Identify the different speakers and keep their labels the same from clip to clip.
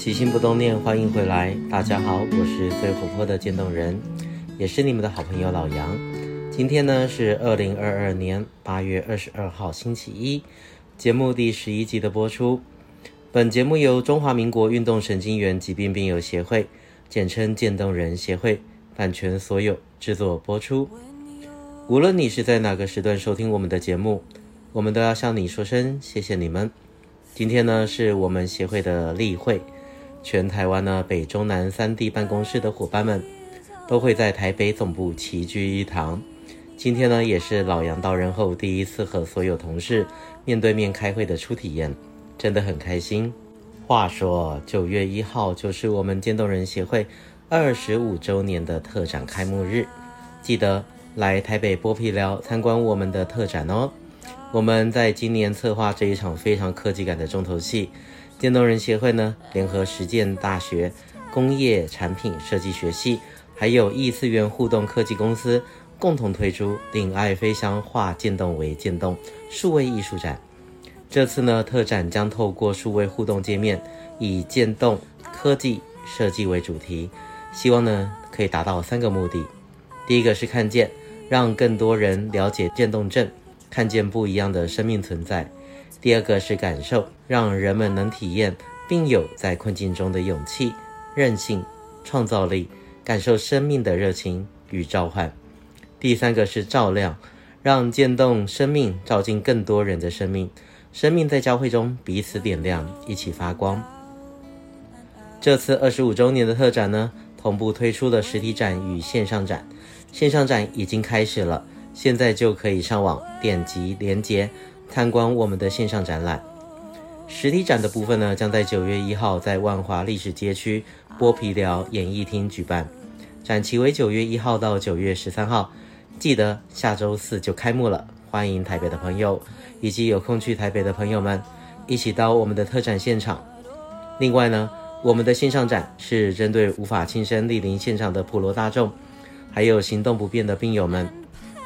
Speaker 1: 起心不冻念，欢迎回来。大家好，我是最活泼的渐冻人，也是你们的好朋友老杨。今天呢是二零二二年八月二十二号星期一，节目第十一集的播出。本节目由中华民国运动神经元疾病病友协会，简称渐冻人协会，版权所有，制作播出。无论你是在哪个时段收听我们的节目，我们都要向你说声谢谢你们。今天呢是我们协会的例会，全台湾呢北中南三地办公室的伙伴们都会在台北总部齐聚一堂。今天呢也是老杨到任后第一次和所有同事面对面开会的初体验。真的很开心。话说，九月一号就是我们渐冻人协会二十五周年的特展开幕日，记得来台北剥皮寮参观我们的特展哦。我们在今年策划这一场非常科技感的重头戏，渐冻人协会呢，联合实践大学工业产品设计学系，还有异次元互动科技公司，共同推出“令爱飞翔，化渐冻为渐动”数位艺术展。这次呢，特展将透过数位互动界面，以渐冻科技设计为主题，希望呢可以达到三个目的。第一个是看见，让更多人了解渐冻症，看见不一样的生命存在；第二个是感受，让人们能体验并有在困境中的勇气、韧性、创造力，感受生命的热情与召唤；第三个是照亮，让渐冻生命照进更多人的生命。生命在交汇中彼此点亮，一起发光。这次二十五周年的特展呢，同步推出了实体展与线上展。线上展已经开始了，现在就可以上网点击链接参观我们的线上展览。实体展的部分呢，将在九月一号在万华历史街区剥皮寮演艺厅举办，展期为九月一号到九月十三号，记得下周四就开幕了。欢迎台北的朋友以及有空去台北的朋友们一起到我们的特展现场。另外呢，我们的线上展是针对无法亲身莅临现场的普罗大众，还有行动不便的病友们。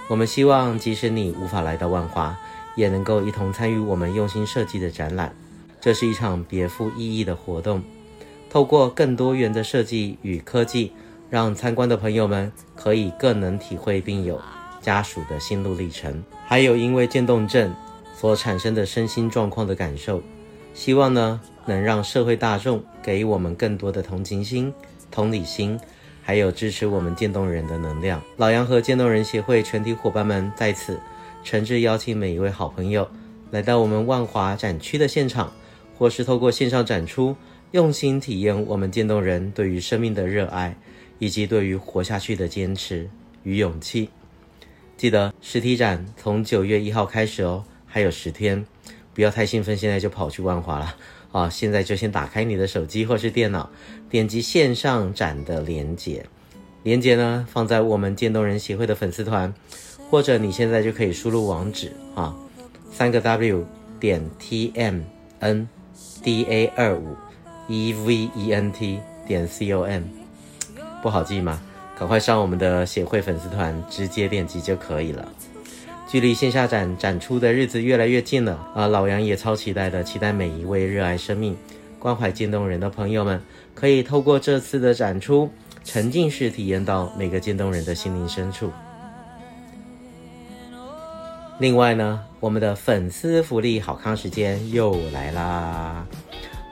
Speaker 1: 我们希望，即使你无法来到万华，也能够一同参与我们用心设计的展览。这是一场别具意义的活动，透过更多元的设计与科技，让参观的朋友们可以更能体会病友家属的心路历程，还有因为渐冻症所产生的身心状况的感受，希望呢能让社会大众给予我们更多的同情心、同理心，还有支持我们渐冻人的能量。老杨和渐冻人协会全体伙伴们在此诚挚邀请每一位好朋友来到我们万华展区的现场，或是透过线上展出，用心体验我们渐冻人对于生命的热爱，以及对于活下去的坚持与勇气。记得实体展从九月一号开始哦，还有十天，不要太兴奋，现在就跑去万华了啊！现在就先打开你的手机或是电脑，点击线上展的链接，链接呢放在我们渐冻人协会的粉丝团，或者你现在就可以输入网址啊，三个 W 点 T M N D A 二五 E V E N T 点 C O M，不好记吗？赶快上我们的协会粉丝团，直接点击就可以了。距离线下展展出的日子越来越近了啊！老杨也超期待的，期待每一位热爱生命、关怀渐冻人的朋友们，可以透过这次的展出，沉浸式体验到每个渐冻人的心灵深处。另外呢，我们的粉丝福利好康时间又来啦！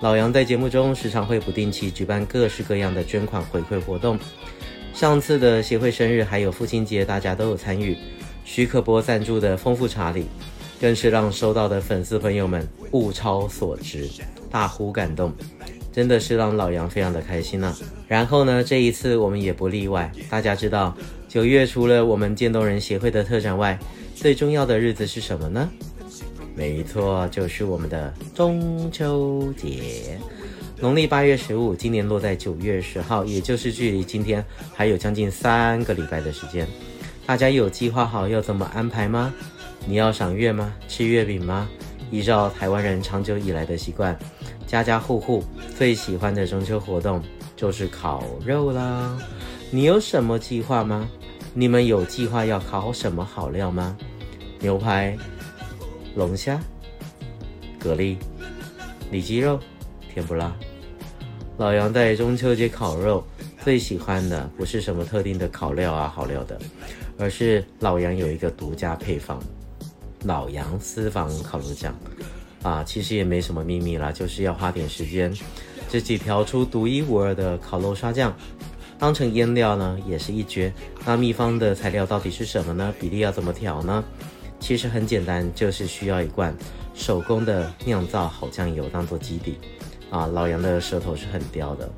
Speaker 1: 老杨在节目中时常会不定期举办各式各样的捐款回馈活动。上次的协会生日还有父亲节，大家都有参与。许可波赞助的丰富茶礼，更是让收到的粉丝朋友们物超所值，大呼感动，真的是让老杨非常的开心啊。然后呢，这一次我们也不例外。大家知道，九月除了我们渐冻人协会的特展外，最重要的日子是什么呢？没错，就是我们的中秋节。农历八月十五，今年落在九月十号，也就是距离今天还有将近三个礼拜的时间。大家有计划好要怎么安排吗？你要赏月吗？吃月饼吗？依照台湾人长久以来的习惯，家家户户最喜欢的中秋活动就是烤肉啦。你有什么计划吗？你们有计划要烤什么好料吗？牛排、龙虾、蛤蜊、里脊肉、甜不辣。老杨在中秋节烤肉最喜欢的不是什么特定的烤料啊好料的，而是老杨有一个独家配方——老杨私房烤肉酱啊，其实也没什么秘密啦，就是要花点时间自己调出独一无二的烤肉刷酱，当成腌料呢也是一绝。那秘方的材料到底是什么呢？比例要怎么调呢？其实很简单，就是需要一罐手工的酿造好酱油当做基底。啊，老杨的舌头是很刁的，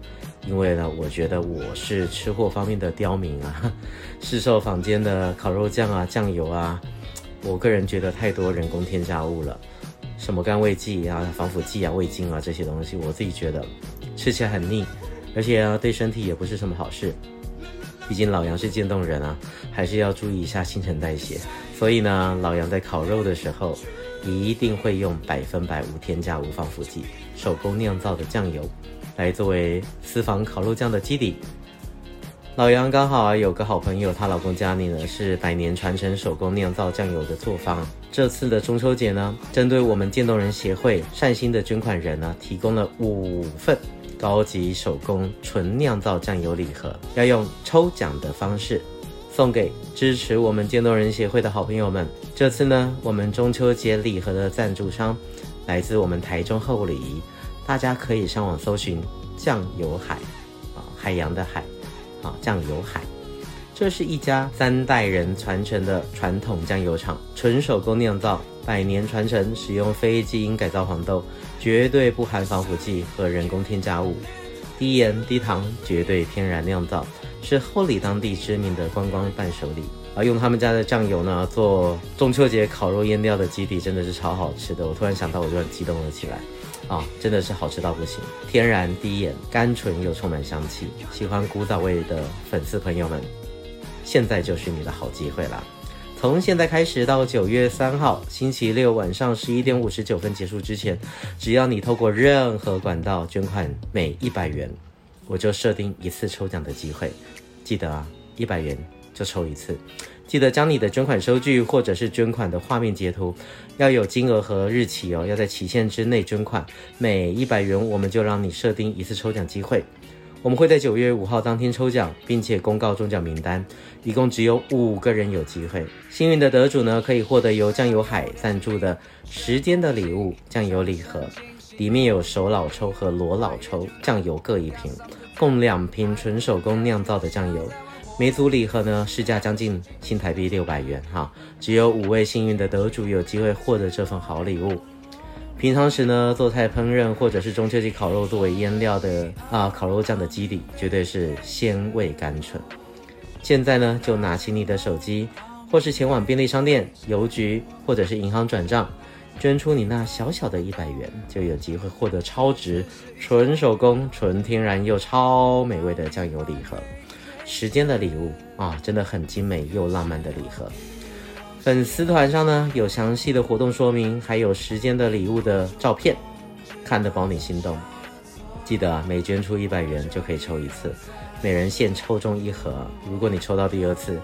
Speaker 1: 因为呢，我觉得我是吃货方面的刁民啊。市售坊间的烤肉酱啊、酱油啊，我个人觉得太多人工添加物了，什么甘味剂啊、防腐剂啊、味精啊这些东西，我自己觉得吃起来很腻，而且啊，对身体也不是什么好事。毕竟老杨是渐冻人啊，还是要注意一下新陈代谢。所以呢，老杨在烤肉的时候，一定会用百分百无添加、无防腐剂、手工酿造的酱油，来作为私房烤肉酱的基底。老杨刚好啊有个好朋友，她老公家里呢是百年传承手工酿造酱油的作坊。这次的中秋节呢，针对我们渐冻人协会善心的捐款人呢，提供了五份高级手工纯酿造酱油礼盒，要用抽奖的方式。送给支持我们渐冻人协会的好朋友们。这次呢，我们中秋节礼盒的赞助商来自我们台中后里，大家可以上网搜寻酱油海，啊，海洋的海，啊，酱油海。这是一家三代人传承的传统酱油厂，纯手工酿造，百年传承，使用非基因改造黄豆，绝对不含防腐剂和人工添加物，低盐低糖，绝对天然酿造。是厚里当地知名的观光伴手礼啊！用他们家的酱油呢做中秋节烤肉腌料的基底，真的是超好吃的。我突然想到，我就很激动了起来啊！真的是好吃到不行，天然低盐，甘醇又充满香气。喜欢古早味的粉丝朋友们，现在就是你的好机会啦！从现在开始到九月三号星期六晚上十一点五十九分结束之前，只要你透过任何管道捐款每一百元。我就设定一次抽奖的机会，记得啊，一百元就抽一次。记得将你的捐款收据或者是捐款的画面截图，要有金额和日期哦，要在期限之内捐款。每一百元我们就让你设定一次抽奖机会。我们会在九月五号当天抽奖，并且公告中奖名单，一共只有五个人有机会。幸运的得主呢，可以获得由酱油海赞助的时间的礼物酱油礼盒。里面有手老抽和裸老抽酱油各一瓶，共两瓶纯手工酿造的酱油。每组礼盒呢，市价将近新台币六百元哈，只有五位幸运的得主有机会获得这份好礼物。平常时呢，做菜烹饪或者是中秋节烤肉作为腌料的啊，烤肉酱的基底绝对是鲜味甘醇。现在呢，就拿起你的手机，或是前往便利商店、邮局或者是银行转账。捐出你那小小的一百元，就有机会获得超值、纯手工、纯天然又超美味的酱油礼盒。时间的礼物啊，真的很精美又浪漫的礼盒。粉丝团上呢，有详细的活动说明，还有时间的礼物的照片，看得保你心动。记得啊，每捐出一百元就可以抽一次，每人限抽中一盒。如果你抽到第二次，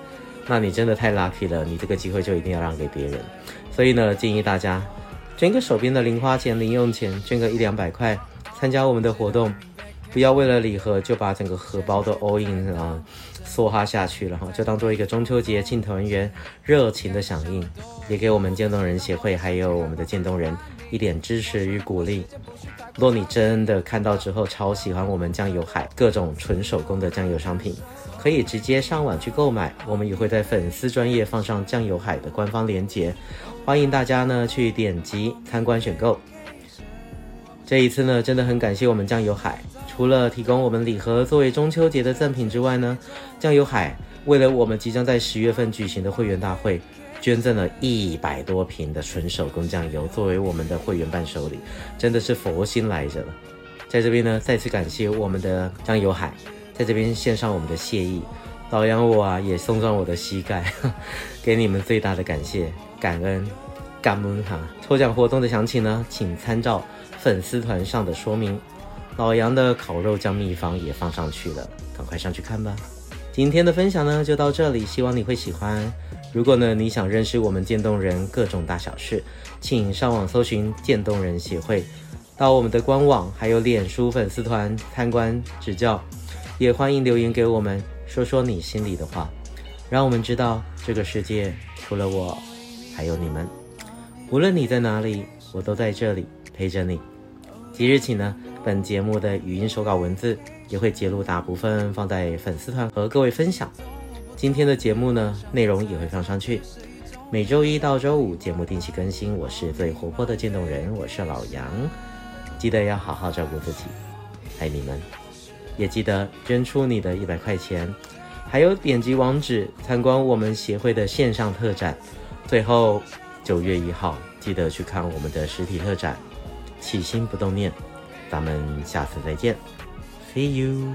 Speaker 1: 那你真的太 lucky 了，你这个机会就一定要让给别人。所以呢，建议大家。捐个手边的零花钱、零用钱，捐个一两百块，参加我们的活动，不要为了礼盒就把整个荷包都 all in 啊，梭哈下去了哈，就当做一个中秋节庆团圆热情的响应，也给我们渐冻人协会还有我们的渐冻人一点支持与鼓励。若你真的看到之后超喜欢我们酱油海各种纯手工的酱油商品，可以直接上网去购买，我们也会在粉丝专页放上酱油海的官方链接。欢迎大家呢去点击参观选购。这一次呢，真的很感谢我们酱油海，除了提供我们礼盒作为中秋节的赠品之外呢，酱油海为了我们即将在十月份举行的会员大会，捐赠了一百多瓶的纯手工酱油作为我们的会员伴手礼，真的是佛心来着了。在这边呢，再次感谢我们的酱油海，在这边献上我们的谢意。老杨我啊，也送上我的膝盖，给你们最大的感谢、感恩、感恩哈！抽奖活动的详情呢，请参照粉丝团上的说明。老杨的烤肉酱秘方也放上去了，赶快上去看吧。今天的分享呢，就到这里，希望你会喜欢。如果呢，你想认识我们渐冻人各种大小事，请上网搜寻渐冻人协会。到我们的官网还有脸书粉丝团参观指教，也欢迎留言给我们，说说你心里的话，让我们知道这个世界除了我，还有你们。无论你在哪里，我都在这里陪着你。即日起呢，本节目的语音手稿文字也会截录大部分放在粉丝团和各位分享。今天的节目呢，内容也会放上去。每周一到周五节目定期更新。我是最活泼的渐冻人，我是老杨。记得要好好照顾自己，爱你们。也记得捐出你的一百块钱，还有点击网址参观我们协会的线上特展。最后。九月一号，记得去看我们的实体特展。起心不动念，咱们下次再见，See you。